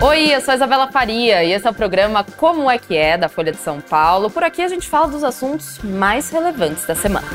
Oi, eu sou a Isabela Faria e esse é o programa Como é que é da Folha de São Paulo. Por aqui a gente fala dos assuntos mais relevantes da semana.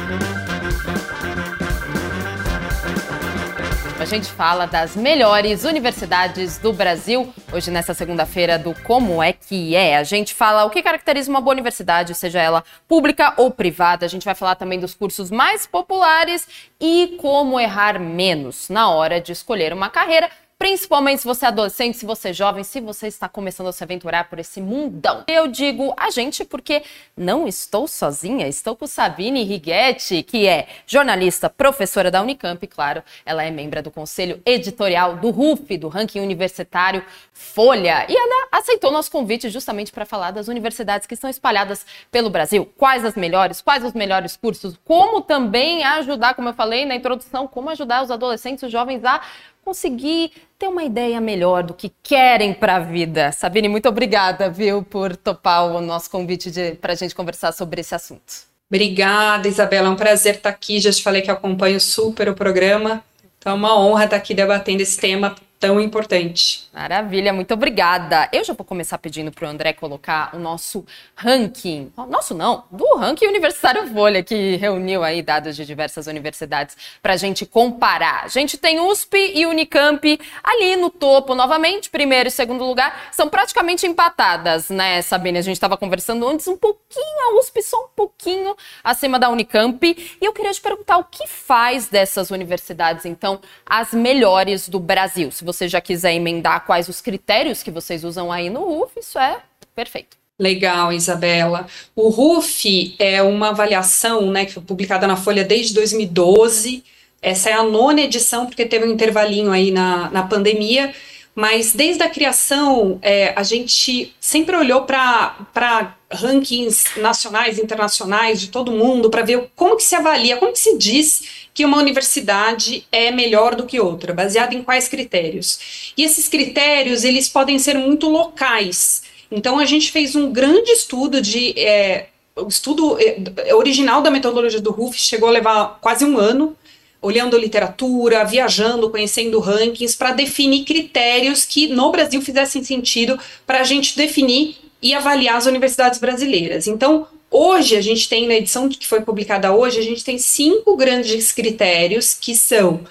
A gente fala das melhores universidades do Brasil. Hoje, nessa segunda-feira, do Como é que é. A gente fala o que caracteriza uma boa universidade, seja ela pública ou privada. A gente vai falar também dos cursos mais populares e como errar menos na hora de escolher uma carreira principalmente se você é adolescente, se você é jovem, se você está começando a se aventurar por esse mundão. Eu digo a gente porque não estou sozinha, estou com Sabine Righetti, que é jornalista, professora da Unicamp, claro, ela é membro do conselho editorial do RUF, do ranking universitário Folha, e ela aceitou nosso convite justamente para falar das universidades que estão espalhadas pelo Brasil, quais as melhores, quais os melhores cursos, como também ajudar, como eu falei na introdução, como ajudar os adolescentes, os jovens a conseguir ter uma ideia melhor do que querem para a vida. Sabine, muito obrigada, viu, por topar o nosso convite para a gente conversar sobre esse assunto. Obrigada, Isabela. É um prazer estar aqui. Já te falei que acompanho super o programa. Então é uma honra estar aqui debatendo esse tema tão importante. Maravilha, muito obrigada. Eu já vou começar pedindo para o André colocar o nosso ranking, nosso não, do ranking Universitário Folha, que reuniu aí dados de diversas universidades para a gente comparar. A gente tem USP e Unicamp ali no topo novamente, primeiro e segundo lugar, são praticamente empatadas, né, Sabine? A gente estava conversando antes um pouquinho, a USP só um pouquinho acima da Unicamp. E eu queria te perguntar o que faz dessas universidades, então, as melhores do Brasil. Se você você já quiser emendar quais os critérios que vocês usam aí no RUF, isso é perfeito. Legal, Isabela. O RUF é uma avaliação né, que foi publicada na Folha desde 2012. Essa é a nona edição, porque teve um intervalinho aí na, na pandemia. Mas desde a criação, é, a gente sempre olhou para rankings nacionais, internacionais, de todo mundo, para ver como que se avalia, como que se diz que uma universidade é melhor do que outra, baseado em quais critérios. E esses critérios, eles podem ser muito locais. Então, a gente fez um grande estudo de... É, o estudo é, original da metodologia do RUF chegou a levar quase um ano, olhando literatura, viajando, conhecendo rankings, para definir critérios que no Brasil fizessem sentido para a gente definir e avaliar as universidades brasileiras. Então, Hoje, a gente tem, na edição que foi publicada hoje, a gente tem cinco grandes critérios que são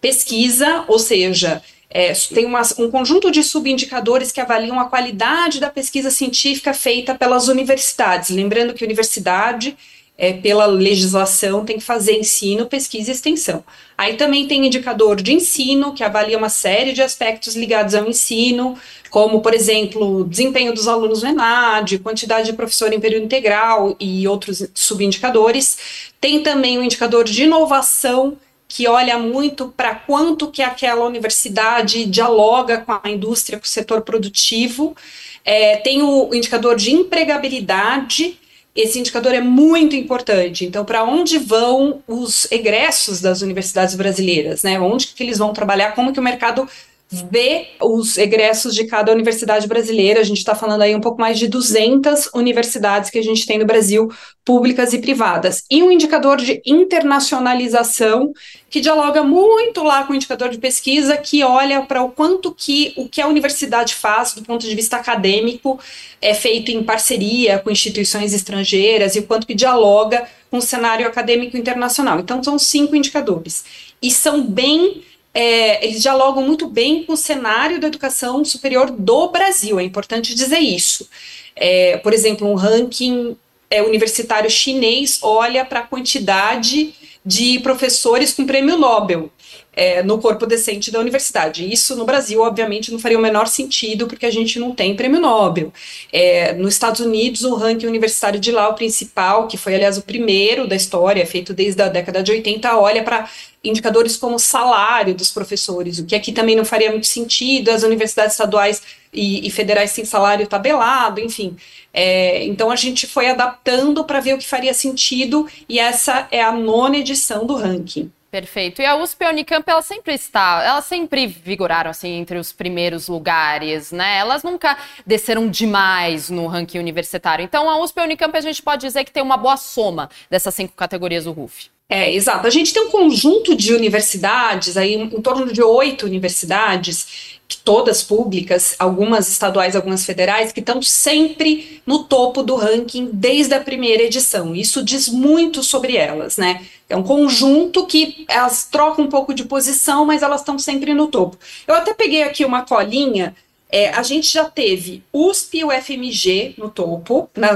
pesquisa, ou seja, é, tem uma, um conjunto de subindicadores que avaliam a qualidade da pesquisa científica feita pelas universidades. Lembrando que universidade é, pela legislação, tem que fazer ensino, pesquisa e extensão. Aí também tem indicador de ensino, que avalia uma série de aspectos ligados ao ensino, como, por exemplo, desempenho dos alunos no ENAD, quantidade de professor em período integral e outros subindicadores. Tem também o indicador de inovação, que olha muito para quanto que aquela universidade dialoga com a indústria, com o setor produtivo. É, tem o indicador de empregabilidade, esse indicador é muito importante. Então, para onde vão os egressos das universidades brasileiras, né? Onde que eles vão trabalhar? Como que o mercado vê os egressos de cada universidade brasileira. A gente está falando aí um pouco mais de 200 universidades que a gente tem no Brasil, públicas e privadas. E um indicador de internacionalização que dialoga muito lá com o indicador de pesquisa, que olha para o quanto que o que a universidade faz do ponto de vista acadêmico é feito em parceria com instituições estrangeiras e o quanto que dialoga com o cenário acadêmico internacional. Então, são cinco indicadores. E são bem é, eles dialogam muito bem com o cenário da educação superior do Brasil, é importante dizer isso. É, por exemplo, um ranking é, universitário chinês olha para a quantidade de professores com prêmio Nobel é, no corpo decente da universidade. Isso no Brasil, obviamente, não faria o menor sentido, porque a gente não tem prêmio Nobel. É, nos Estados Unidos, o ranking universitário de lá, o principal, que foi, aliás, o primeiro da história, feito desde a década de 80, olha para indicadores como salário dos professores, o que aqui também não faria muito sentido, as universidades estaduais e, e federais têm salário tabelado, enfim. É, então a gente foi adaptando para ver o que faria sentido, e essa é a nona edição do ranking. Perfeito. E a USP e a Unicamp, elas sempre está, elas sempre vigoraram assim entre os primeiros lugares, né? Elas nunca desceram demais no ranking universitário. Então, a USP e a Unicamp a gente pode dizer que tem uma boa soma dessas cinco categorias do RUF. É, exato. A gente tem um conjunto de universidades, aí em torno de oito universidades, todas públicas, algumas estaduais, algumas federais, que estão sempre no topo do ranking desde a primeira edição. Isso diz muito sobre elas, né? É um conjunto que elas trocam um pouco de posição, mas elas estão sempre no topo. Eu até peguei aqui uma colinha é, a gente já teve USP e UFMG no topo, na,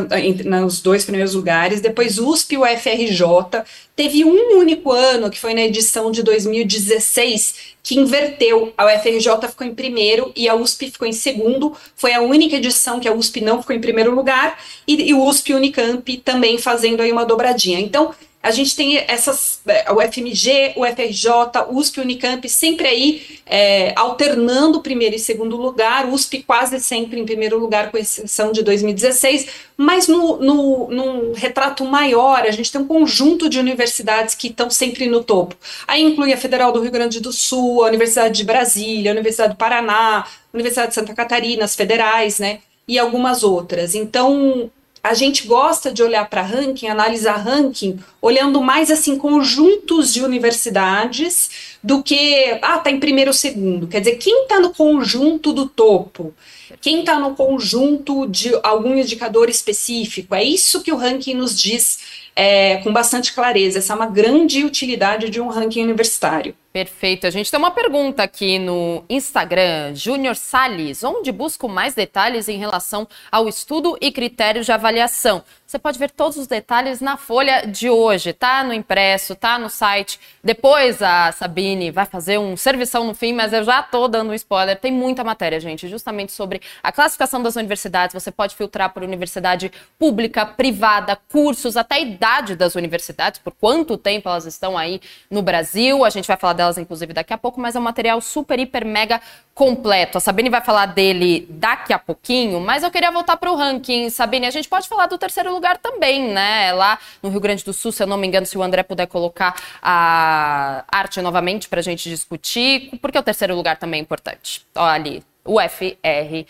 nos dois primeiros lugares, depois USP e UFRJ. Teve um único ano, que foi na edição de 2016, que inverteu. A UFRJ ficou em primeiro e a USP ficou em segundo. Foi a única edição que a USP não ficou em primeiro lugar, e, e o USP Unicamp também fazendo aí uma dobradinha. Então, a gente tem essas, é, o FMG, o FRJ, USP, Unicamp, sempre aí é, alternando primeiro e segundo lugar, USP quase sempre em primeiro lugar, com exceção de 2016, mas no, no, num retrato maior, a gente tem um conjunto de universidades que estão sempre no topo. Aí inclui a Federal do Rio Grande do Sul, a Universidade de Brasília, a Universidade do Paraná, a Universidade de Santa Catarina, as federais, né? E algumas outras. Então, a gente gosta de olhar para ranking, analisar ranking, olhando mais assim conjuntos de universidades do que ah tá em primeiro ou segundo. Quer dizer, quem está no conjunto do topo, quem está no conjunto de algum indicador específico, é isso que o ranking nos diz é, com bastante clareza. Essa é uma grande utilidade de um ranking universitário. Perfeito. A gente tem uma pergunta aqui no Instagram, Júnior Salles, onde busco mais detalhes em relação ao estudo e critérios de avaliação. Você pode ver todos os detalhes na folha de hoje, tá no impresso, tá no site. Depois a Sabine vai fazer um servição no fim, mas eu já tô dando um spoiler. Tem muita matéria, gente, justamente sobre a classificação das universidades. Você pode filtrar por universidade pública, privada, cursos, até a idade das universidades, por quanto tempo elas estão aí no Brasil. A gente vai falar delas, inclusive, daqui a pouco, mas é um material super, hiper, mega completo. A Sabine vai falar dele daqui a pouquinho, mas eu queria voltar para o ranking. Sabine, a gente pode falar do terceiro lugar também, né? Lá no Rio Grande do Sul, se eu não me engano, se o André puder colocar a arte novamente para a gente discutir, porque o terceiro lugar também é importante. Olha ali, o FR.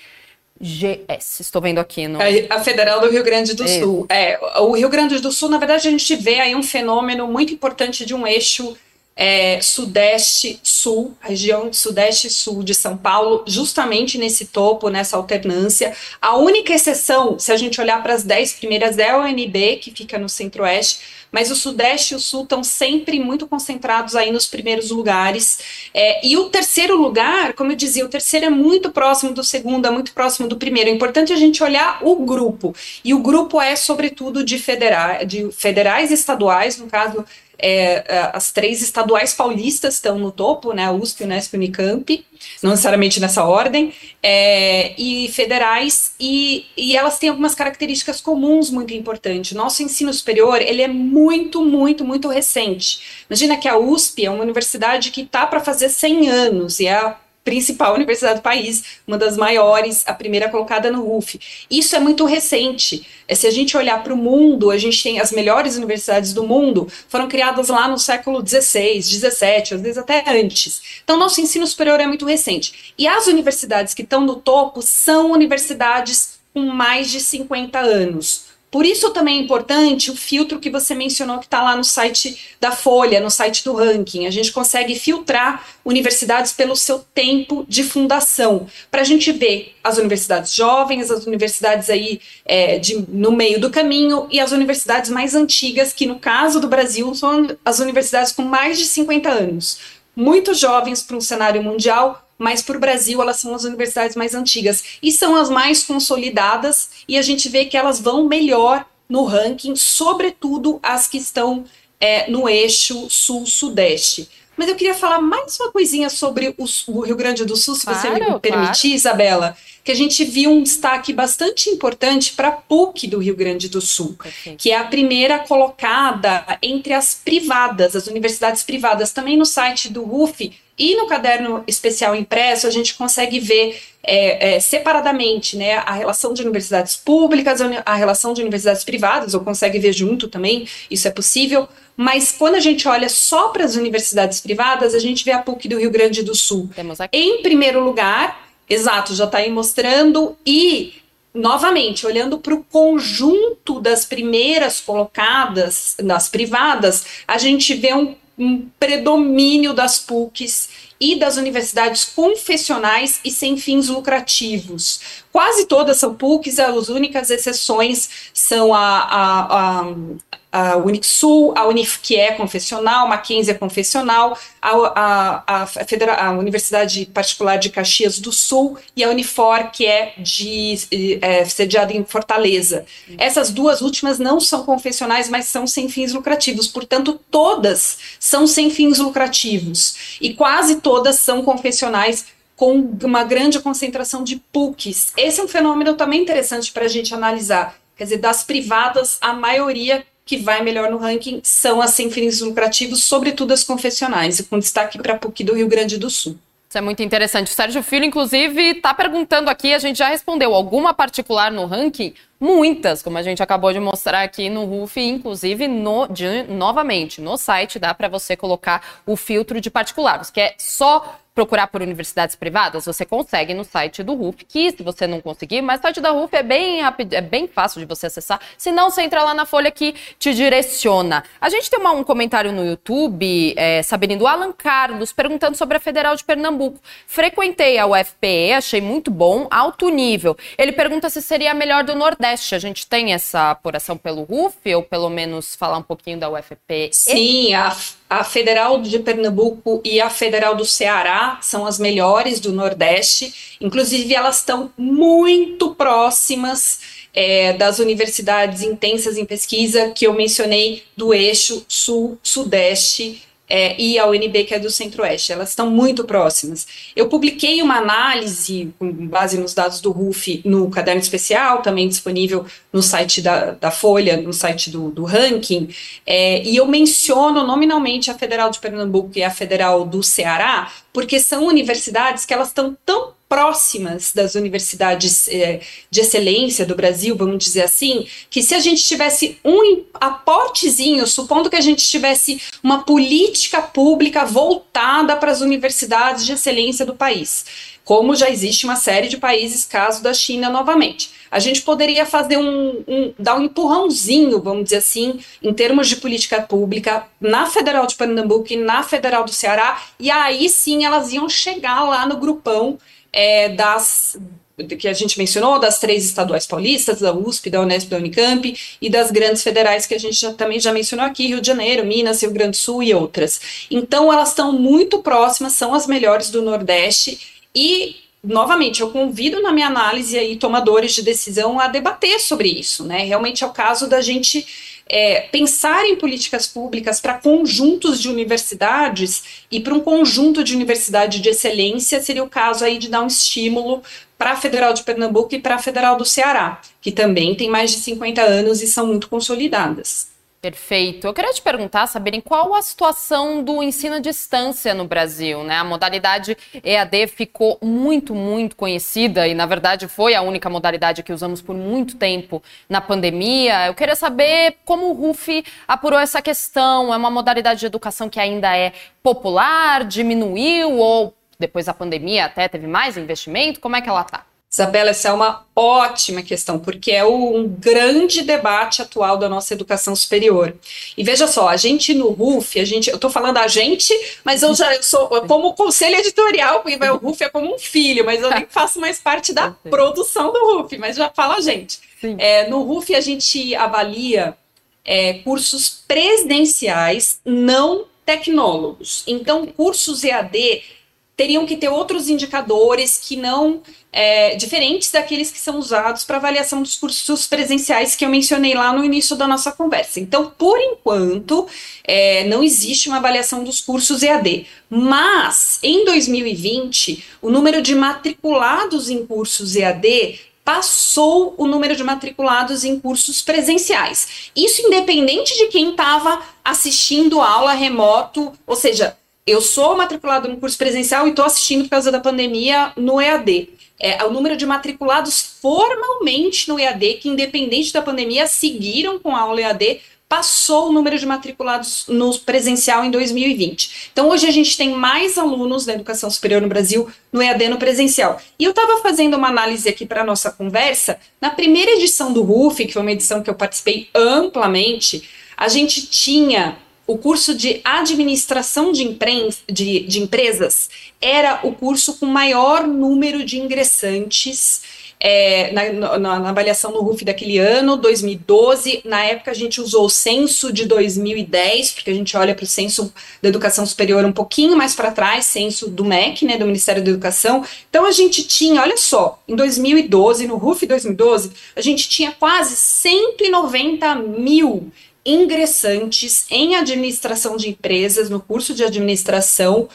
GS, estou vendo aqui no. A Federal do Rio Grande do Sul. É, o Rio Grande do Sul, na verdade, a gente vê aí um fenômeno muito importante de um eixo é, Sudeste-Sul, região Sudeste-Sul de São Paulo, justamente nesse topo, nessa alternância. A única exceção, se a gente olhar para as dez primeiras, é o UNB, que fica no Centro-Oeste, mas o Sudeste e o Sul estão sempre muito concentrados aí nos primeiros lugares. É, e o terceiro lugar, como eu dizia, o terceiro é muito próximo do segundo, é muito próximo do primeiro. É importante a gente olhar o grupo. E o grupo é, sobretudo, de, federa de federais estaduais, no caso é, é, as três estaduais paulistas estão no topo, né, USP, Unesp e Unicamp, não necessariamente nessa ordem, é, e federais, e, e elas têm algumas características comuns muito importantes. Nosso ensino superior, ele é muito, muito, muito recente. Imagina que a USP é uma universidade que está para fazer 100 anos, e é a principal universidade do país, uma das maiores, a primeira colocada no RUF. Isso é muito recente. É, se a gente olhar para o mundo, a gente tem as melhores universidades do mundo, foram criadas lá no século XVI, XVII, às vezes até antes. Então, nosso ensino superior é muito recente. E as universidades que estão no topo são universidades com mais de 50 anos. Por isso também é importante o filtro que você mencionou que está lá no site da Folha, no site do ranking. A gente consegue filtrar universidades pelo seu tempo de fundação, para a gente ver as universidades jovens, as universidades aí é, de, no meio do caminho e as universidades mais antigas, que no caso do Brasil são as universidades com mais de 50 anos. Muito jovens para um cenário mundial, mas para o Brasil elas são as universidades mais antigas e são as mais consolidadas, e a gente vê que elas vão melhor no ranking, sobretudo as que estão é, no eixo sul-sudeste. Mas eu queria falar mais uma coisinha sobre o, o Rio Grande do Sul, se claro, você me permitir, claro. Isabela, que a gente viu um destaque bastante importante para a PUC do Rio Grande do Sul, Perfeito. que é a primeira colocada entre as privadas, as universidades privadas. Também no site do RUF e no caderno especial impresso, a gente consegue ver é, é, separadamente né, a relação de universidades públicas, a relação de universidades privadas, ou consegue ver junto também, isso é possível. Mas quando a gente olha só para as universidades privadas, a gente vê a PUC do Rio Grande do Sul. Em primeiro lugar, exato, já está aí mostrando, e novamente, olhando para o conjunto das primeiras colocadas, das privadas, a gente vê um, um predomínio das PUCs e das universidades confessionais e sem fins lucrativos. Quase todas são PUCs, as únicas exceções são a, a, a, Unixul, a Unif, que é confessional, a Mackenzie é confessional, a, a, a, Federa a Universidade Particular de Caxias do Sul e a Unifor, que é, de, é sediada em Fortaleza. Essas duas últimas não são confessionais, mas são sem fins lucrativos, portanto, todas são sem fins lucrativos e quase todas são confessionais com uma grande concentração de PUCs. Esse é um fenômeno também interessante para a gente analisar. Quer dizer, das privadas, a maioria que vai melhor no ranking são as sem fins lucrativos, sobretudo as confessionais, com destaque para a PUC do Rio Grande do Sul. Isso é muito interessante. O Sérgio Filho, inclusive, está perguntando aqui, a gente já respondeu, alguma particular no ranking? Muitas, como a gente acabou de mostrar aqui no RUF, inclusive, no, de, novamente, no site dá para você colocar o filtro de particulares, que é só procurar por universidades privadas, você consegue no site do RUF, que se você não conseguir, mas o site da RUF é bem rápido, é bem fácil de você acessar. Se não, você entra lá na folha que te direciona. A gente tem uma, um comentário no YouTube, é, sabendo do Alan Carlos, perguntando sobre a Federal de Pernambuco. Frequentei a UFPE, achei muito bom, alto nível. Ele pergunta se seria a melhor do Nordeste. A gente tem essa apuração pelo RUF, ou pelo menos falar um pouquinho da UFPE? Sim, a a Federal de Pernambuco e a Federal do Ceará são as melhores do Nordeste. Inclusive, elas estão muito próximas é, das universidades intensas em pesquisa que eu mencionei do eixo sul-sudeste é, e a UNB, que é do Centro-Oeste. Elas estão muito próximas. Eu publiquei uma análise com base nos dados do RUF no caderno especial, também disponível no site da, da Folha, no site do, do ranking, é, e eu menciono nominalmente a Federal de Pernambuco e a Federal do Ceará, porque são universidades que elas estão tão próximas das universidades eh, de excelência do Brasil, vamos dizer assim, que se a gente tivesse um aportezinho, supondo que a gente tivesse uma política pública voltada para as universidades de excelência do país, como já existe uma série de países, caso da China novamente. A gente poderia fazer um, um, dar um empurrãozinho, vamos dizer assim, em termos de política pública na Federal de Pernambuco e na Federal do Ceará, e aí sim elas iam chegar lá no grupão é, das que a gente mencionou, das três estaduais paulistas, da USP, da Unesp, da Unicamp, e das grandes federais que a gente já, também já mencionou aqui, Rio de Janeiro, Minas, Rio Grande do Sul e outras. Então, elas estão muito próximas, são as melhores do Nordeste, e, novamente, eu convido na minha análise aí tomadores de decisão a debater sobre isso, né? Realmente é o caso da gente é, pensar em políticas públicas para conjuntos de universidades e para um conjunto de universidade de excelência seria o caso aí de dar um estímulo para a Federal de Pernambuco e para a Federal do Ceará, que também tem mais de 50 anos e são muito consolidadas. Perfeito. Eu queria te perguntar, saberem qual a situação do ensino à distância no Brasil, né? A modalidade EAD ficou muito, muito conhecida e, na verdade, foi a única modalidade que usamos por muito tempo na pandemia. Eu queria saber como o RUF apurou essa questão. É uma modalidade de educação que ainda é popular, diminuiu ou depois da pandemia até teve mais investimento? Como é que ela está? Isabela, essa é uma ótima questão, porque é um grande debate atual da nossa educação superior. E veja só, a gente no RUF, a gente, eu estou falando a gente, mas eu já eu sou como conselho editorial, porque o RUF é como um filho, mas eu nem faço mais parte da produção do RUF, mas já fala a gente. É, no RUF a gente avalia é, cursos presidenciais não tecnólogos. Então, cursos EAD teriam que ter outros indicadores que não é, diferentes daqueles que são usados para avaliação dos cursos presenciais que eu mencionei lá no início da nossa conversa. Então, por enquanto, é, não existe uma avaliação dos cursos EAD, mas em 2020, o número de matriculados em cursos EAD passou o número de matriculados em cursos presenciais. Isso independente de quem estava assistindo aula remoto, ou seja, eu sou matriculado no curso presencial e estou assistindo por causa da pandemia no EAD. É, o número de matriculados formalmente no EAD, que independente da pandemia, seguiram com a aula EAD, passou o número de matriculados no presencial em 2020. Então, hoje a gente tem mais alunos da educação superior no Brasil no EAD no presencial. E eu estava fazendo uma análise aqui para a nossa conversa. Na primeira edição do RUF, que foi uma edição que eu participei amplamente, a gente tinha o curso de administração de, de, de empresas, era o curso com maior número de ingressantes é, na, na, na, avaliação no RUF daquele ano, 2012. Na época a gente usou o censo de 2010, porque a gente olha para o censo da educação superior um pouquinho mais para trás, censo do MEC, né, do Ministério da Educação. Então a gente tinha, olha só, em 2012, no RUF 2012, a gente tinha quase 190 mil ingressantes em administração de empresas no curso de administração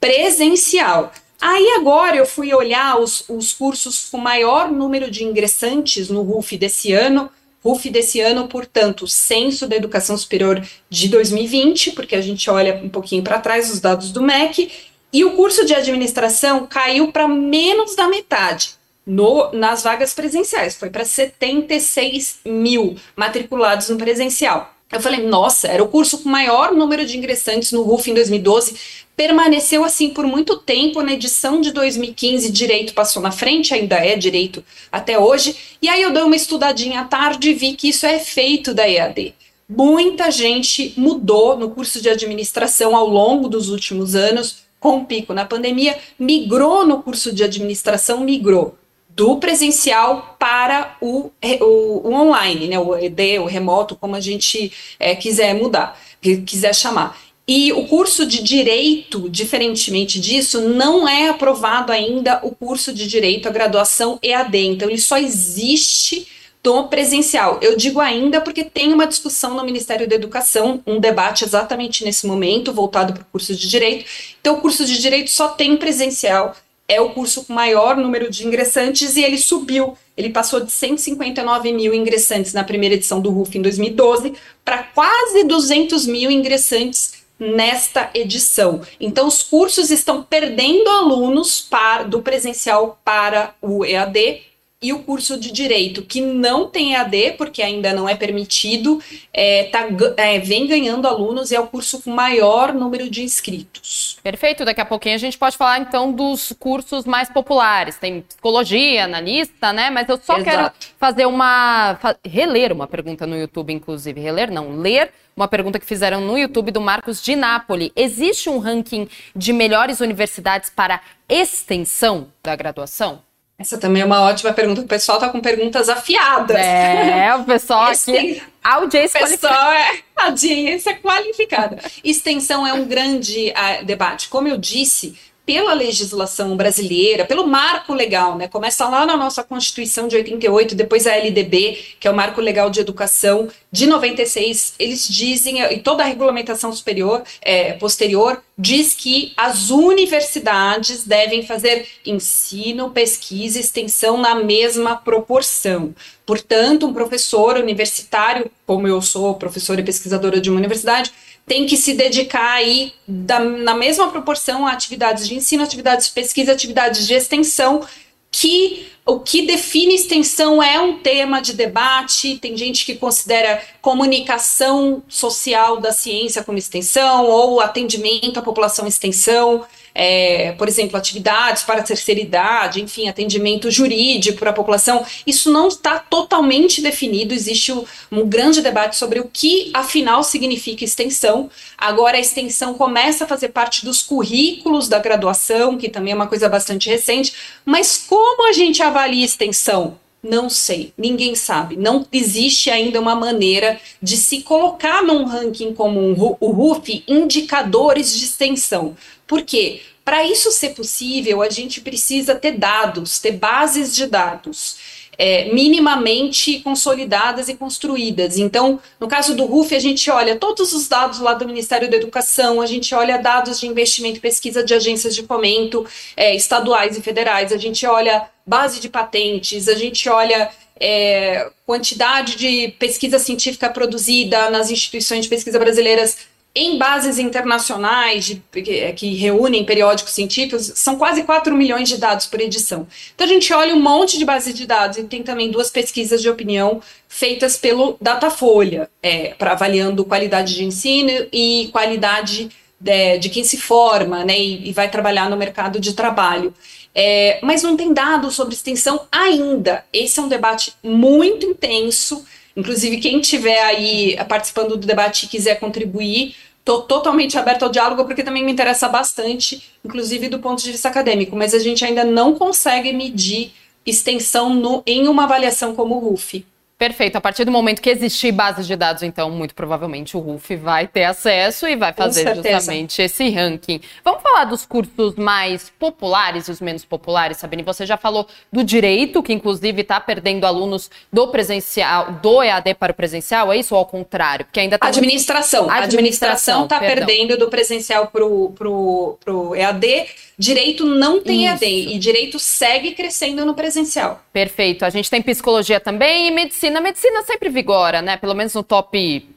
presencial. Aí agora eu fui olhar os, os cursos com maior número de ingressantes no RUF desse ano. RUF desse ano, portanto, censo da educação superior de 2020, porque a gente olha um pouquinho para trás os dados do MEC, e o curso de administração caiu para menos da metade. No, nas vagas presenciais, foi para 76 mil matriculados no presencial. Eu falei, nossa, era o curso com maior número de ingressantes no RUF em 2012, permaneceu assim por muito tempo. Na edição de 2015, direito passou na frente, ainda é direito até hoje. E aí eu dei uma estudadinha à tarde e vi que isso é efeito da EAD. Muita gente mudou no curso de administração ao longo dos últimos anos, com o pico na pandemia, migrou no curso de administração, migrou do presencial para o, o, o, online, né, o ED, o remoto, como a gente é, quiser mudar, quiser chamar. E o curso de direito, diferentemente disso, não é aprovado ainda o curso de direito, a graduação EAD. Então, ele só existe do presencial. Eu digo ainda porque tem uma discussão no Ministério da Educação, um debate exatamente nesse momento, voltado para o curso de direito. Então, o curso de direito só tem presencial é o curso com maior número de ingressantes e ele subiu. Ele passou de 159 mil ingressantes na primeira edição do RUF em 2012 para quase 200 mil ingressantes nesta edição. Então, os cursos estão perdendo alunos para, do presencial para o EAD e o curso de direito, que não tem EAD, porque ainda não é permitido, é, tá, é, vem ganhando alunos e é o curso com maior número de inscritos. Perfeito, daqui a pouquinho a gente pode falar então dos cursos mais populares. Tem psicologia, analista, né? Mas eu só Exato. quero fazer uma. reler uma pergunta no YouTube, inclusive. Reler, não, ler uma pergunta que fizeram no YouTube do Marcos de Nápoles. Existe um ranking de melhores universidades para extensão da graduação? Essa também é uma ótima pergunta. O pessoal tá com perguntas afiadas. É, o pessoal aqui. A audiência o pessoal é a audiência qualificada. Extensão é um grande uh, debate. Como eu disse, pela legislação brasileira, pelo marco legal, né? Começa lá na nossa Constituição de 88, depois a LDB, que é o Marco Legal de Educação de 96. Eles dizem, e toda a regulamentação superior, é, posterior, diz que as universidades devem fazer ensino, pesquisa e extensão na mesma proporção. Portanto, um professor universitário, como eu sou professora e pesquisadora de uma universidade, tem que se dedicar aí da, na mesma proporção a atividades de ensino, atividades de pesquisa, atividades de extensão, que o que define extensão é um tema de debate. Tem gente que considera comunicação social da ciência como extensão, ou atendimento à população extensão é, por exemplo, atividades para terceira idade, enfim, atendimento jurídico para a população. Isso não está totalmente definido, existe um grande debate sobre o que, afinal, significa extensão. Agora, a extensão começa a fazer parte dos currículos da graduação, que também é uma coisa bastante recente, mas como a gente avalia extensão? Não sei, ninguém sabe. Não existe ainda uma maneira de se colocar num ranking comum, o RUF, indicadores de extensão. Por quê? Para isso ser possível, a gente precisa ter dados, ter bases de dados. É, minimamente consolidadas e construídas. Então, no caso do RUF, a gente olha todos os dados lá do Ministério da Educação, a gente olha dados de investimento e pesquisa de agências de fomento é, estaduais e federais, a gente olha base de patentes, a gente olha é, quantidade de pesquisa científica produzida nas instituições de pesquisa brasileiras em bases internacionais de, que, que, reúnem periódicos científicos, são quase 4 milhões de dados por edição. Então a gente olha um monte de bases de dados e tem também duas pesquisas de opinião feitas pelo Datafolha, é, para avaliando qualidade de ensino e qualidade de, de quem se forma né, e, e, vai trabalhar no mercado de trabalho. É, mas não tem dados sobre extensão ainda. Esse é um debate muito intenso. Inclusive, quem estiver aí participando do debate e quiser contribuir, Estou totalmente aberto ao diálogo porque também me interessa bastante, inclusive do ponto de vista acadêmico, mas a gente ainda não consegue medir extensão no, em uma avaliação como o RUF. Perfeito. A partir do momento que existir bases de dados, então, muito provavelmente o RUF vai ter acesso e vai fazer justamente esse ranking. Vamos falar dos cursos mais populares e os menos populares, Sabine? Você já falou do direito, que inclusive está perdendo alunos do presencial, do EAD para o presencial, é isso ou ao contrário? Porque ainda tá administração. Muito... Administração está perdendo do presencial para o EAD Direito não tem Isso. EAD e direito segue crescendo no presencial. Perfeito. A gente tem psicologia também e medicina. Medicina sempre vigora, né? Pelo menos no top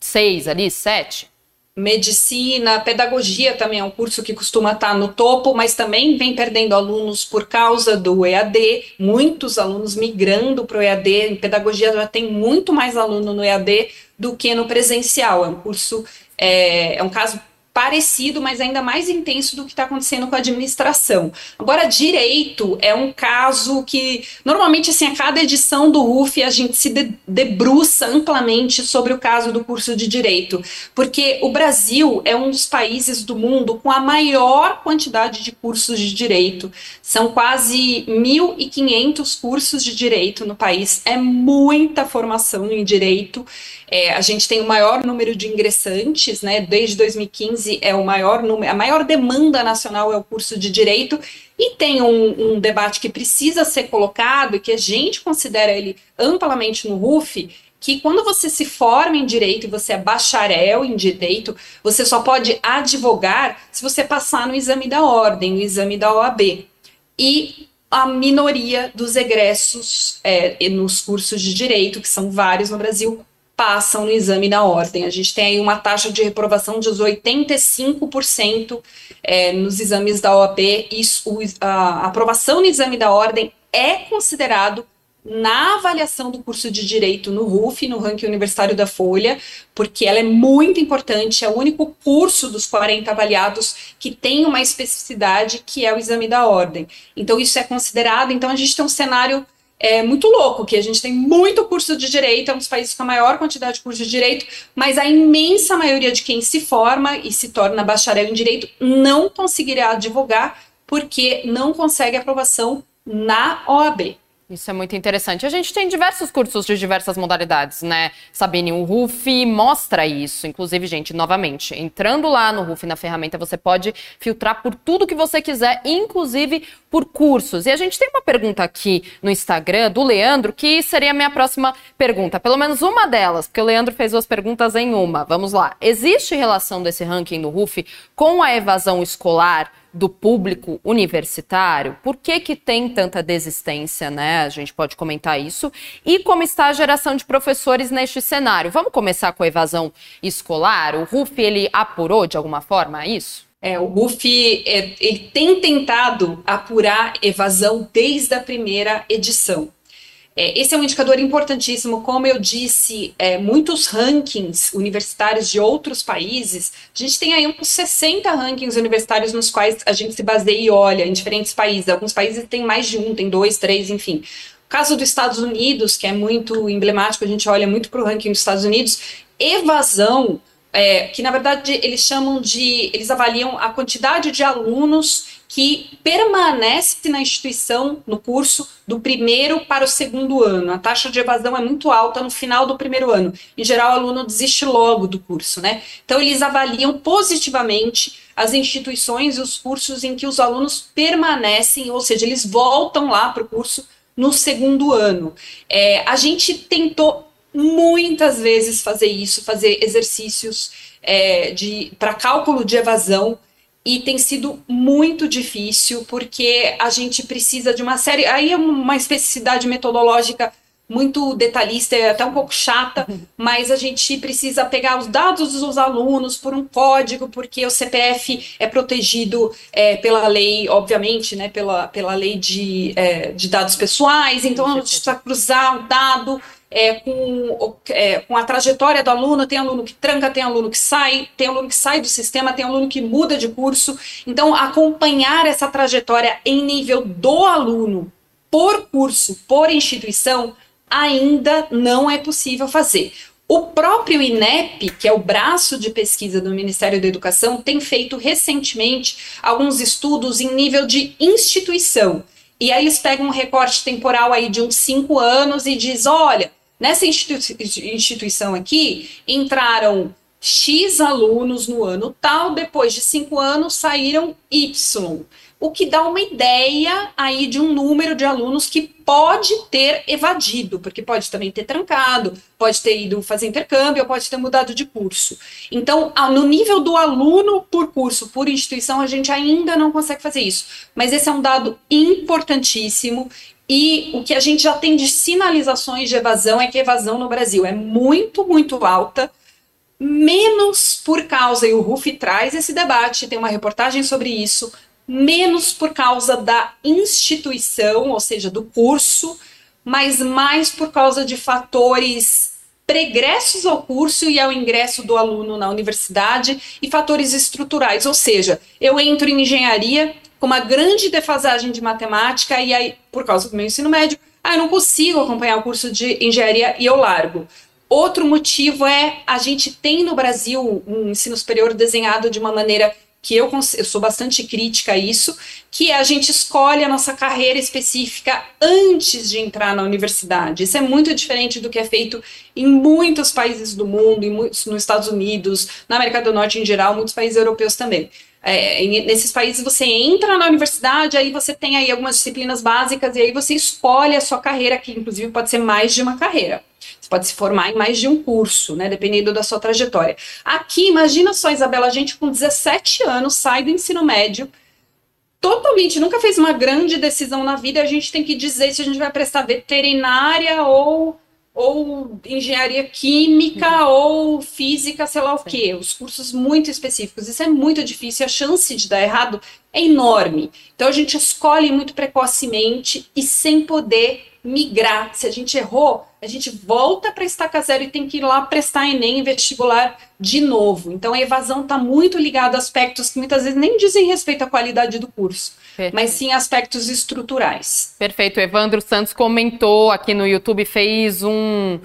6 ali, 7. Medicina, pedagogia também é um curso que costuma estar no topo, mas também vem perdendo alunos por causa do EAD. Muitos alunos migrando para o EAD. Em pedagogia já tem muito mais aluno no EAD do que no presencial. É um curso, é, é um caso parecido, mas ainda mais intenso do que está acontecendo com a administração. Agora, direito é um caso que, normalmente, assim, a cada edição do RUF a gente se de debruça amplamente sobre o caso do curso de direito, porque o Brasil é um dos países do mundo com a maior quantidade de cursos de direito. São quase 1.500 cursos de direito no país, é muita formação em direito. É, a gente tem o maior número de ingressantes, né? Desde 2015 é o maior número, a maior demanda nacional é o curso de direito. E tem um, um debate que precisa ser colocado e que a gente considera ele amplamente no RUF, que quando você se forma em direito e você é bacharel em direito, você só pode advogar se você passar no exame da ordem, no exame da OAB. E a minoria dos egressos é, nos cursos de direito, que são vários no Brasil, passam no exame da ordem. A gente tem aí uma taxa de reprovação de 85% é, nos exames da OAB. Isso, a aprovação no exame da ordem é considerado na avaliação do curso de Direito no RUF, no ranking universitário da Folha, porque ela é muito importante, é o único curso dos 40 avaliados que tem uma especificidade que é o exame da ordem. Então, isso é considerado, então a gente tem um cenário é muito louco, que a gente tem muito curso de direito, é um dos países com a maior quantidade de curso de direito, mas a imensa maioria de quem se forma e se torna bacharel em direito não conseguirá advogar porque não consegue aprovação na OAB. Isso é muito interessante. A gente tem diversos cursos de diversas modalidades, né? Sabine, o RUF mostra isso. Inclusive, gente, novamente, entrando lá no RUF, na ferramenta, você pode filtrar por tudo que você quiser, inclusive por cursos. E a gente tem uma pergunta aqui no Instagram do Leandro, que seria a minha próxima pergunta. Pelo menos uma delas, porque o Leandro fez duas perguntas em uma. Vamos lá. Existe relação desse ranking do RUF com a evasão escolar? do público universitário, por que, que tem tanta desistência, né? A gente pode comentar isso. E como está a geração de professores neste cenário? Vamos começar com a evasão escolar? O RUF, ele apurou de alguma forma isso? É, o RUF é, ele tem tentado apurar evasão desde a primeira edição. É, esse é um indicador importantíssimo. Como eu disse, é, muitos rankings universitários de outros países, a gente tem aí uns 60 rankings universitários nos quais a gente se baseia e olha em diferentes países. Alguns países têm mais de um, tem dois, três, enfim. Caso dos Estados Unidos, que é muito emblemático, a gente olha muito para o ranking dos Estados Unidos, evasão, é, que na verdade eles chamam de. Eles avaliam a quantidade de alunos que permanece na instituição, no curso, do primeiro para o segundo ano. A taxa de evasão é muito alta no final do primeiro ano. Em geral, o aluno desiste logo do curso, né? Então, eles avaliam positivamente as instituições e os cursos em que os alunos permanecem, ou seja, eles voltam lá para o curso no segundo ano. É, a gente tentou muitas vezes fazer isso, fazer exercícios é, de para cálculo de evasão e tem sido muito difícil porque a gente precisa de uma série. Aí é uma especificidade metodológica muito detalhista, é até um pouco chata, mas a gente precisa pegar os dados dos alunos por um código, porque o CPF é protegido é, pela lei, obviamente, né, pela, pela lei de, é, de dados pessoais, então a gente precisa cruzar o dado é, com, é, com a trajetória do aluno, tem aluno que tranca, tem aluno que sai, tem aluno que sai do sistema, tem aluno que muda de curso. Então, acompanhar essa trajetória em nível do aluno, por curso, por instituição, ainda não é possível fazer. O próprio INEP, que é o braço de pesquisa do Ministério da Educação, tem feito recentemente alguns estudos em nível de instituição. E aí eles pegam um recorte temporal aí de uns cinco anos e diz, olha, nessa instituição aqui entraram X alunos no ano tal, depois de cinco anos saíram Y o que dá uma ideia aí de um número de alunos que pode ter evadido, porque pode também ter trancado, pode ter ido fazer intercâmbio, pode ter mudado de curso. Então, no nível do aluno por curso, por instituição, a gente ainda não consegue fazer isso. Mas esse é um dado importantíssimo e o que a gente já tem de sinalizações de evasão é que a evasão no Brasil é muito, muito alta, menos por causa, e o RUF traz esse debate, tem uma reportagem sobre isso, menos por causa da instituição, ou seja, do curso, mas mais por causa de fatores pregressos ao curso e ao ingresso do aluno na universidade e fatores estruturais, ou seja, eu entro em engenharia com uma grande defasagem de matemática e aí, por causa do meu ensino médio, ah, eu não consigo acompanhar o curso de engenharia e eu largo. Outro motivo é a gente tem no Brasil um ensino superior desenhado de uma maneira que eu, eu sou bastante crítica a isso, que é a gente escolhe a nossa carreira específica antes de entrar na universidade. Isso é muito diferente do que é feito em muitos países do mundo, em muitos, nos Estados Unidos, na América do Norte em geral, muitos países europeus também. É, nesses países você entra na universidade, aí você tem aí algumas disciplinas básicas e aí você escolhe a sua carreira, que inclusive pode ser mais de uma carreira. Você pode se formar em mais de um curso, né? Dependendo da sua trajetória. Aqui, imagina só, Isabela, a gente com 17 anos sai do ensino médio, totalmente, nunca fez uma grande decisão na vida, a gente tem que dizer se a gente vai prestar veterinária ou ou engenharia química uhum. ou física, sei lá o quê, os cursos muito específicos. Isso é muito difícil, a chance de dar errado é enorme. Então a gente escolhe muito precocemente e sem poder migrar. Se a gente errou, a gente volta para estaca zero e tem que ir lá prestar Enem vestibular de novo. Então a evasão está muito ligada a aspectos que muitas vezes nem dizem respeito à qualidade do curso, Perfeito. mas sim aspectos estruturais. Perfeito. Evandro Santos comentou aqui no YouTube, fez um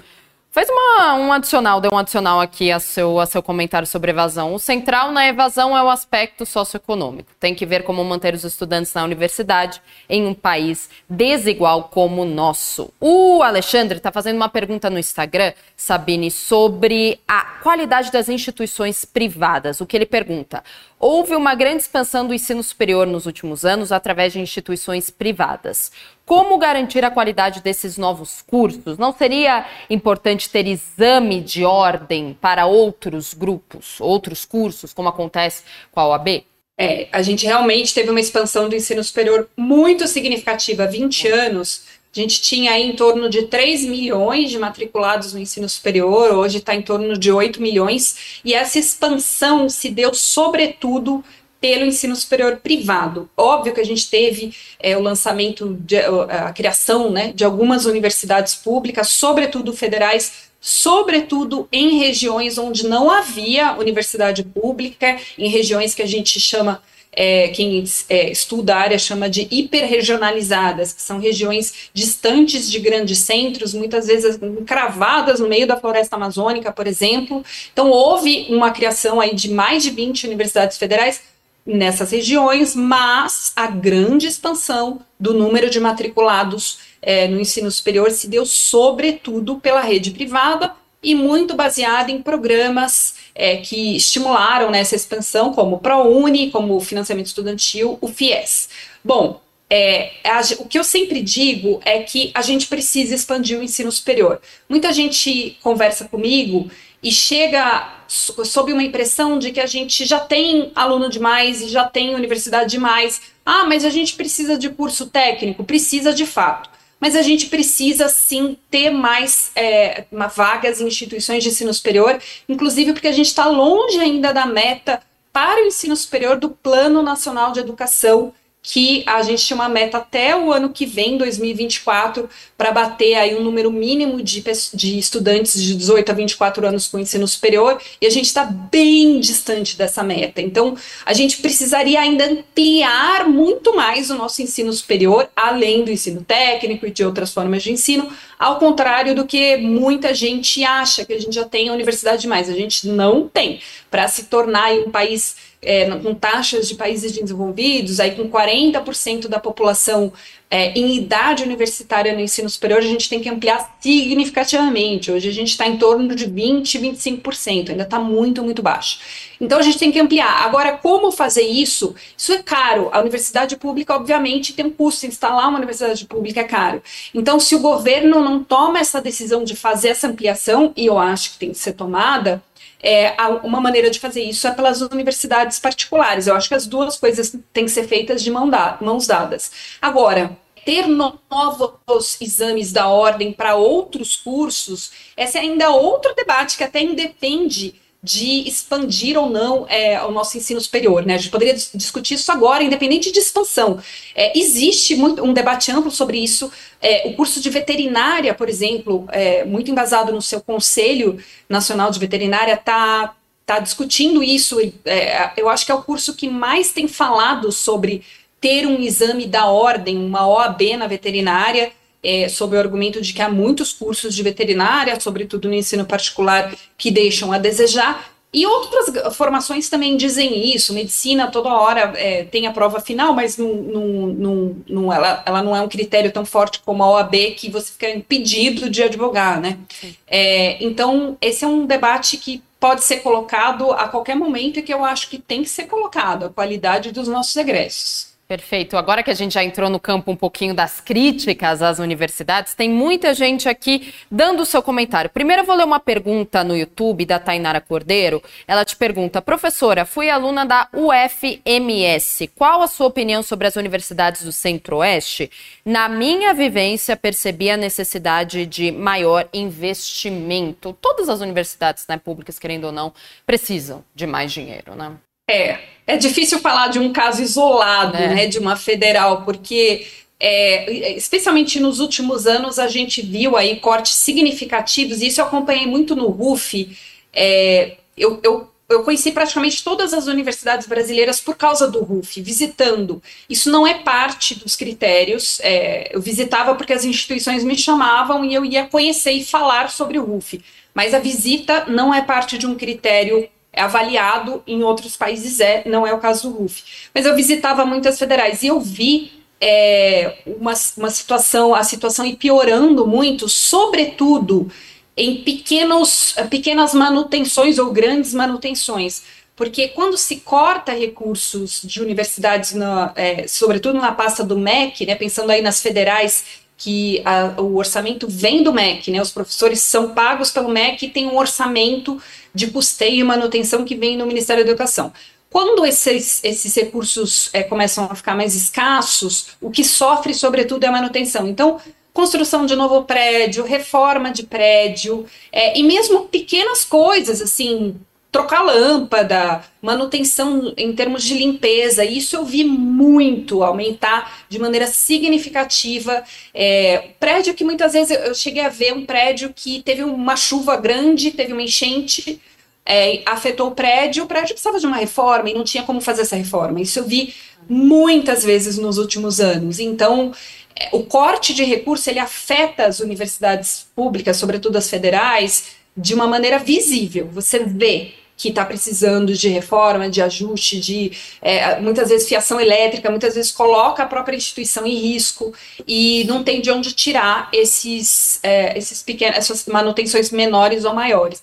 Faz uma, um adicional, deu um adicional aqui a seu, a seu comentário sobre evasão. O central na evasão é o aspecto socioeconômico. Tem que ver como manter os estudantes na universidade em um país desigual como o nosso. O Alexandre está fazendo uma pergunta no Instagram, Sabine, sobre a qualidade das instituições privadas. O que ele pergunta? Houve uma grande expansão do ensino superior nos últimos anos através de instituições privadas. Como garantir a qualidade desses novos cursos? Não seria importante ter exame de ordem para outros grupos, outros cursos, como acontece com a OAB? É, a gente realmente teve uma expansão do ensino superior muito significativa. Há 20 anos, a gente tinha aí em torno de 3 milhões de matriculados no ensino superior, hoje está em torno de 8 milhões, e essa expansão se deu, sobretudo, pelo ensino superior privado. Óbvio que a gente teve é, o lançamento, de, a criação né, de algumas universidades públicas, sobretudo federais, sobretudo em regiões onde não havia universidade pública, em regiões que a gente chama é, quem é, estuda a área chama de hiperregionalizadas, que são regiões distantes de grandes centros, muitas vezes encravadas no meio da floresta amazônica, por exemplo. Então, houve uma criação aí de mais de 20 universidades federais nessas regiões, mas a grande expansão do número de matriculados é, no ensino superior se deu sobretudo pela rede privada e muito baseada em programas é, que estimularam né, essa expansão, como o ProUni, como o financiamento estudantil, o FIES. Bom, é, a, o que eu sempre digo é que a gente precisa expandir o ensino superior. Muita gente conversa comigo e chega sob uma impressão de que a gente já tem aluno demais e já tem universidade demais. Ah, mas a gente precisa de curso técnico? Precisa de fato. Mas a gente precisa sim ter mais é, vagas em instituições de ensino superior, inclusive porque a gente está longe ainda da meta para o ensino superior do Plano Nacional de Educação, que a gente tinha uma meta até o ano que vem, 2024, para bater aí um número mínimo de, de estudantes de 18 a 24 anos com ensino superior, e a gente está bem distante dessa meta. Então, a gente precisaria ainda ampliar muito mais o nosso ensino superior, além do ensino técnico e de outras formas de ensino, ao contrário do que muita gente acha que a gente já tem a universidade demais. A gente não tem. Para se tornar um país é, com taxas de países desenvolvidos, aí com 40% da população é, em idade universitária no ensino superior, a gente tem que ampliar significativamente. Hoje a gente está em torno de 20%, 25%, ainda está muito, muito baixo. Então a gente tem que ampliar. Agora, como fazer isso? Isso é caro. A universidade pública, obviamente, tem um custo. Instalar uma universidade pública é caro. Então, se o governo não toma essa decisão de fazer essa ampliação, e eu acho que tem que ser tomada, é, uma maneira de fazer isso é pelas universidades particulares. Eu acho que as duas coisas têm que ser feitas de mão da, mãos dadas. Agora, ter novos exames da ordem para outros cursos, esse é ainda outro debate que até independe de expandir ou não é, o nosso ensino superior. Né? A gente poderia discutir isso agora, independente de expansão. É, existe muito, um debate amplo sobre isso. É, o curso de veterinária, por exemplo, é, muito embasado no seu Conselho Nacional de Veterinária, está tá discutindo isso. É, eu acho que é o curso que mais tem falado sobre ter um exame da ordem, uma OAB na veterinária é, sob o argumento de que há muitos cursos de veterinária, sobretudo no ensino particular, que deixam a desejar. E outras formações também dizem isso. Medicina, toda hora é, tem a prova final, mas não, não, não, não, ela, ela não é um critério tão forte como a OAB que você fica impedido de advogar, né? É, então, esse é um debate que pode ser colocado a qualquer momento e que eu acho que tem que ser colocado, a qualidade dos nossos egressos. Perfeito. Agora que a gente já entrou no campo um pouquinho das críticas às universidades, tem muita gente aqui dando o seu comentário. Primeiro eu vou ler uma pergunta no YouTube da Tainara Cordeiro. Ela te pergunta: Professora, fui aluna da UFMS. Qual a sua opinião sobre as universidades do Centro-Oeste? Na minha vivência, percebi a necessidade de maior investimento. Todas as universidades, né, públicas, querendo ou não, precisam de mais dinheiro, né? É, é difícil falar de um caso isolado, é. né, de uma federal, porque é, especialmente nos últimos anos a gente viu aí cortes significativos, e isso eu acompanhei muito no RUF. É, eu, eu, eu conheci praticamente todas as universidades brasileiras por causa do RUF, visitando. Isso não é parte dos critérios. É, eu visitava porque as instituições me chamavam e eu ia conhecer e falar sobre o RUF. Mas a visita não é parte de um critério é avaliado, em outros países é, não é o caso do RUF. Mas eu visitava muitas federais e eu vi é, uma, uma situação, a situação ir piorando muito, sobretudo em pequenos, pequenas manutenções ou grandes manutenções. Porque quando se corta recursos de universidades, na, é, sobretudo na pasta do MEC, né, pensando aí nas federais que a, o orçamento vem do MEC, né? Os professores são pagos pelo MEC e tem um orçamento de custeio e manutenção que vem no Ministério da Educação. Quando esses, esses recursos é, começam a ficar mais escassos, o que sofre, sobretudo, é a manutenção. Então, construção de novo prédio, reforma de prédio, é, e mesmo pequenas coisas, assim, trocar lâmpada, manutenção em termos de limpeza, isso eu vi muito aumentar de maneira significativa. É, prédio que muitas vezes eu cheguei a ver um prédio que teve uma chuva grande, teve uma enchente, é, afetou o prédio, o prédio precisava de uma reforma e não tinha como fazer essa reforma. Isso eu vi muitas vezes nos últimos anos. Então, é, o corte de recurso ele afeta as universidades públicas, sobretudo as federais, de uma maneira visível. Você vê que está precisando de reforma, de ajuste, de é, muitas vezes fiação elétrica, muitas vezes coloca a própria instituição em risco e não tem de onde tirar esses, é, esses pequenos, essas manutenções menores ou maiores.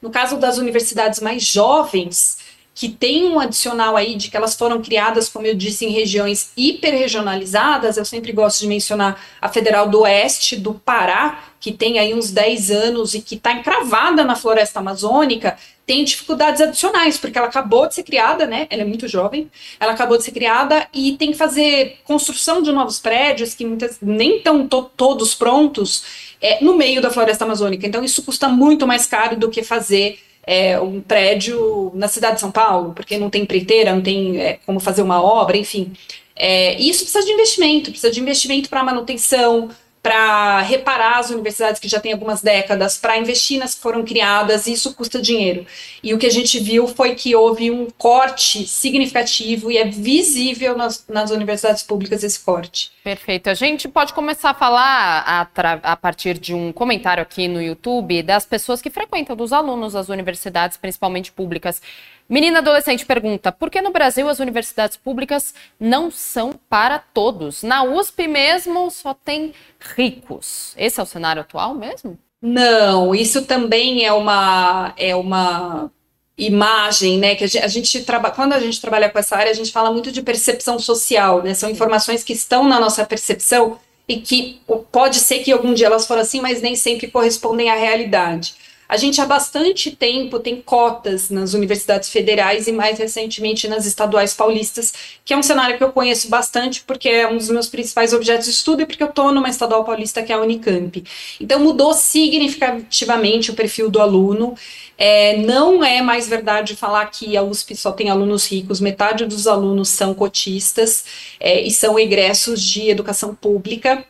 No caso das universidades mais jovens, que tem um adicional aí de que elas foram criadas, como eu disse, em regiões hiperregionalizadas. Eu sempre gosto de mencionar a Federal do Oeste do Pará, que tem aí uns 10 anos e que está encravada na floresta amazônica, tem dificuldades adicionais, porque ela acabou de ser criada, né? Ela é muito jovem, ela acabou de ser criada e tem que fazer construção de novos prédios que muitas nem estão to todos prontos é, no meio da floresta amazônica. Então, isso custa muito mais caro do que fazer é, um prédio na cidade de São Paulo, porque não tem empreiteira, não tem é, como fazer uma obra, enfim. É, isso precisa de investimento, precisa de investimento para manutenção, para reparar as universidades que já têm algumas décadas, para investir nas que foram criadas, e isso custa dinheiro. E o que a gente viu foi que houve um corte significativo e é visível nas, nas universidades públicas esse corte. Perfeito. A gente pode começar a falar a, a, partir de um comentário aqui no YouTube das pessoas que frequentam, dos alunos das universidades, principalmente públicas. Menina adolescente pergunta: por que no Brasil as universidades públicas não são para todos? Na USP mesmo só tem ricos. Esse é o cenário atual mesmo? Não, isso também é uma é uma imagem, né? Que a gente, a gente trabalha quando a gente trabalha com essa área, a gente fala muito de percepção social, né? São informações que estão na nossa percepção e que pode ser que algum dia elas foram assim, mas nem sempre correspondem à realidade. A gente há bastante tempo tem cotas nas universidades federais e mais recentemente nas estaduais paulistas, que é um cenário que eu conheço bastante porque é um dos meus principais objetos de estudo e porque eu estou numa estadual paulista que é a Unicamp. Então mudou significativamente o perfil do aluno. É, não é mais verdade falar que a USP só tem alunos ricos, metade dos alunos são cotistas é, e são egressos de educação pública.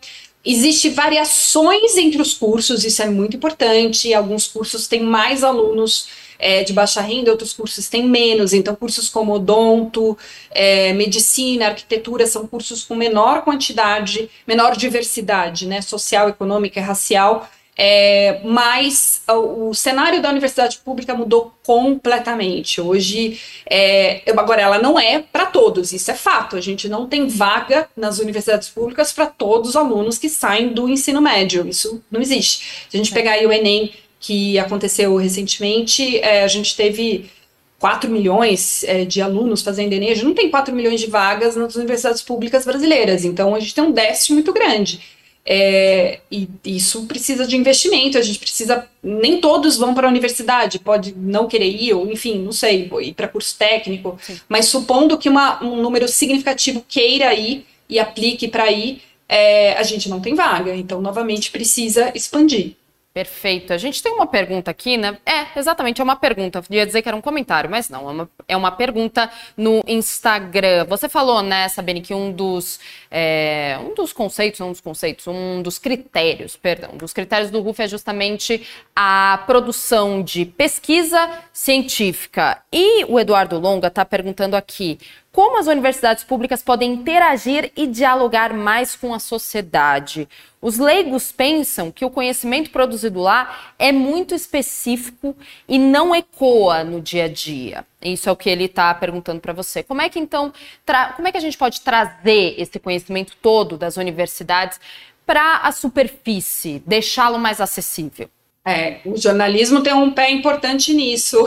Existem variações entre os cursos, isso é muito importante. Alguns cursos têm mais alunos é, de baixa renda, outros cursos têm menos. Então, cursos como odonto, é, medicina, arquitetura são cursos com menor quantidade, menor diversidade, né, social, econômica e racial. É, mas o, o, cenário da universidade pública mudou completamente. Hoje, é, agora, ela não é para todos, isso é fato. A gente não tem vaga nas universidades públicas para todos os alunos que saem do ensino médio. Isso não existe. Se a gente pegar aí o Enem, que aconteceu recentemente, é, a gente teve 4 milhões é, de alunos fazendo Enem, a gente não tem 4 milhões de vagas nas universidades públicas brasileiras, então a gente tem um déficit muito grande. É, e isso precisa de investimento, a gente precisa. Nem todos vão para a universidade, pode não querer ir, ou enfim, não sei, ir para curso técnico, Sim. mas supondo que uma, um número significativo queira ir e aplique para ir, é, a gente não tem vaga, então novamente precisa expandir. Perfeito. A gente tem uma pergunta aqui, né? É, exatamente, é uma pergunta. Eu ia dizer que era um comentário, mas não, é uma, é uma pergunta no Instagram. Você falou, né, Sabine, que um dos, é, um dos conceitos, um dos conceitos, um dos critérios, perdão, dos critérios do RUF é justamente a produção de pesquisa científica. E o Eduardo Longa está perguntando aqui: como as universidades públicas podem interagir e dialogar mais com a sociedade? Os leigos pensam que o conhecimento produzido lá é muito específico e não ecoa no dia a dia. Isso é o que ele está perguntando para você. Como é que então, como é que a gente pode trazer esse conhecimento todo das universidades para a superfície, deixá-lo mais acessível? É, o jornalismo tem um pé importante nisso,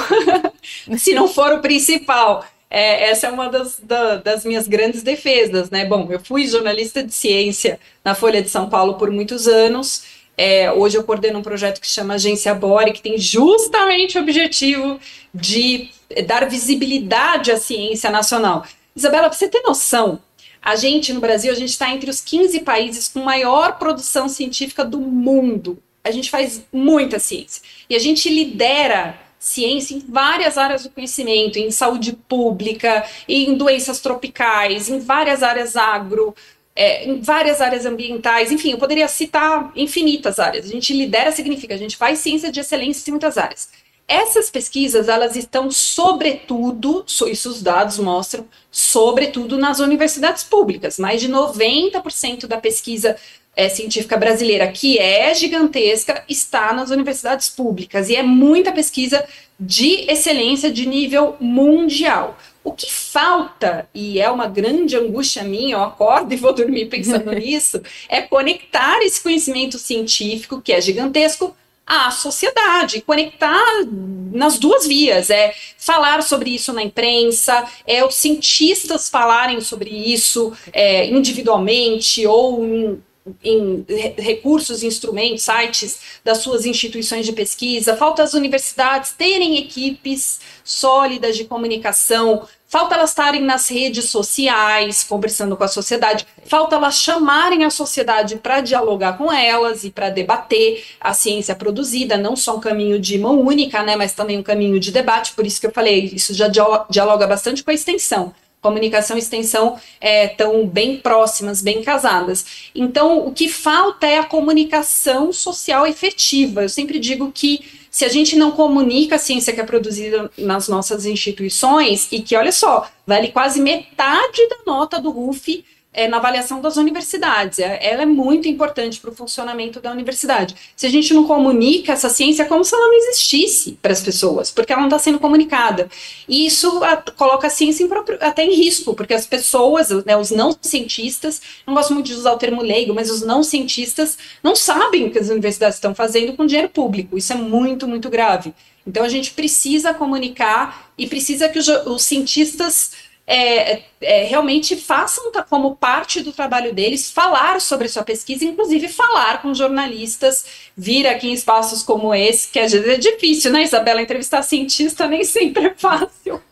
se não for o principal é, essa é uma das, da, das minhas grandes defesas, né? Bom, eu fui jornalista de ciência na Folha de São Paulo por muitos anos. É, hoje eu coordeno um projeto que chama Agência Bore, que tem justamente o objetivo de dar visibilidade à ciência nacional. Isabela, para você ter noção, a gente no Brasil, a gente está entre os 15 países com maior produção científica do mundo. A gente faz muita ciência. E a gente lidera ciência em várias áreas do conhecimento, em saúde pública, em doenças tropicais, em várias áreas agro, é, em várias áreas ambientais, enfim, eu poderia citar infinitas áreas. A gente lidera significa, a gente faz ciência de excelência em muitas áreas. Essas pesquisas, elas estão sobretudo, isso os dados mostram, sobretudo nas universidades públicas. Mais de 90% da pesquisa é, científica brasileira, que é gigantesca, está nas universidades públicas e é muita pesquisa de excelência de nível mundial. O que falta, e é uma grande angústia minha, eu acordo e vou dormir pensando nisso, é conectar esse conhecimento científico, que é gigantesco, à sociedade, conectar nas duas vias, é falar sobre isso na imprensa, é os cientistas falarem sobre isso é, individualmente ou em em recursos, instrumentos, sites das suas instituições de pesquisa, falta as universidades terem equipes sólidas de comunicação, falta elas estarem nas redes sociais, conversando com a sociedade, falta elas chamarem a sociedade para dialogar com elas e para debater a ciência produzida, não só um caminho de mão única, né, mas também um caminho de debate, por isso que eu falei, isso já dialoga bastante com a extensão comunicação e extensão estão é, bem próximas, bem casadas. Então, o que falta é a comunicação social efetiva. Eu sempre digo que se a gente não comunica a ciência que é produzida nas nossas instituições, e que, olha só, vale quase metade da nota do RUF é, na avaliação das universidades. É, ela é muito importante para o funcionamento da universidade. Se a gente não comunica essa ciência, é como se ela não existisse para as pessoas, porque ela não está sendo comunicada. E isso a, coloca a ciência em próprio, até em risco, porque as pessoas, né, os não cientistas, não gosto muito de usar o termo leigo, mas os não cientistas não sabem o que as universidades estão fazendo com dinheiro público. Isso é muito, muito grave. Então a gente precisa comunicar e precisa que os, os cientistas é, é, realmente façam como parte do trabalho deles falar sobre sua pesquisa, inclusive falar com jornalistas, vir aqui em espaços como esse, que às vezes é difícil, né, Isabela? Entrevistar cientista nem sempre é fácil.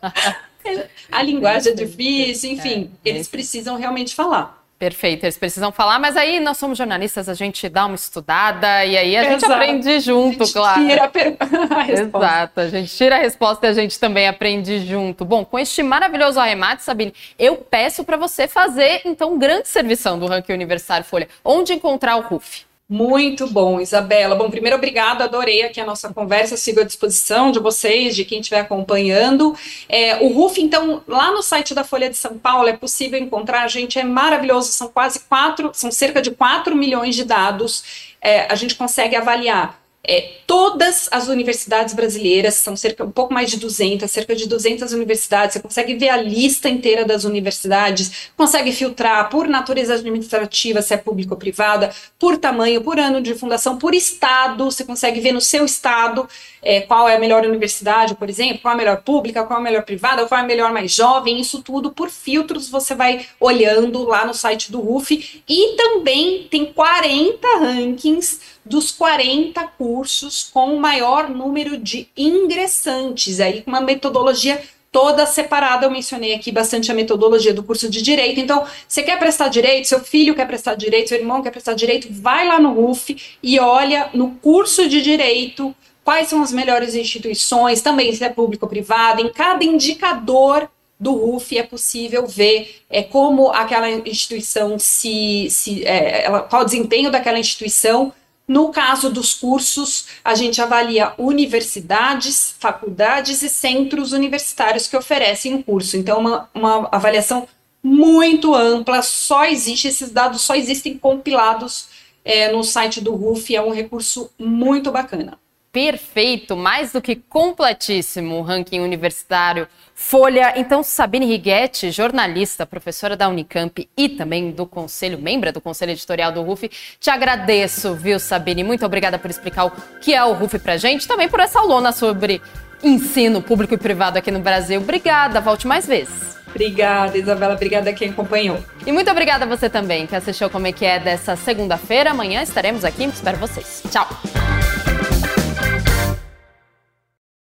A linguagem é difícil, enfim, é, eles precisam realmente falar. Perfeito, eles precisam falar, mas aí nós somos jornalistas, a gente dá uma estudada e aí a Exato. gente aprende junto, a gente claro. Tira a, per... a Exato, a gente tira a resposta e a gente também aprende junto. Bom, com este maravilhoso arremate, Sabine, eu peço para você fazer então um grande servição do ranking Universitário Folha. Onde encontrar o RUF? Muito bom, Isabela. Bom, primeiro, obrigado, adorei aqui a nossa conversa, sigo à disposição de vocês, de quem estiver acompanhando. É, o RUF, então, lá no site da Folha de São Paulo é possível encontrar, gente, é maravilhoso, são quase quatro, são cerca de 4 milhões de dados, é, a gente consegue avaliar é, todas as universidades brasileiras, são cerca, um pouco mais de 200, cerca de 200 universidades, você consegue ver a lista inteira das universidades, consegue filtrar por natureza administrativa, se é público ou privada, por tamanho, por ano de fundação, por estado, você consegue ver no seu estado é, qual é a melhor universidade, por exemplo, qual é a melhor pública, qual é a melhor privada, qual é a melhor mais jovem, isso tudo por filtros você vai olhando lá no site do RUF, e também tem 40 rankings dos 40 cursos com o maior número de ingressantes, aí com uma metodologia toda separada. Eu mencionei aqui bastante a metodologia do curso de direito. Então, você quer prestar direito, seu filho quer prestar direito, seu irmão quer prestar direito, vai lá no RUF e olha no curso de direito quais são as melhores instituições, também se é público ou privado, em cada indicador do RUF é possível ver é, como aquela instituição se, se é, ela, qual o desempenho daquela instituição no caso dos cursos, a gente avalia universidades, faculdades e centros universitários que oferecem o curso. Então, uma, uma avaliação muito ampla, só existe, esses dados só existem compilados é, no site do RUF, é um recurso muito bacana perfeito, mais do que completíssimo o ranking universitário Folha. Então, Sabine Righetti, jornalista, professora da Unicamp e também do conselho, membro do conselho editorial do RUF, te agradeço, viu, Sabine? Muito obrigada por explicar o que é o RUF pra gente, também por essa lona sobre ensino público e privado aqui no Brasil. Obrigada, volte mais vezes. Obrigada, Isabela. Obrigada a quem acompanhou. E muito obrigada a você também que assistiu Como é que é dessa segunda-feira. Amanhã estaremos aqui. Espero vocês. Tchau.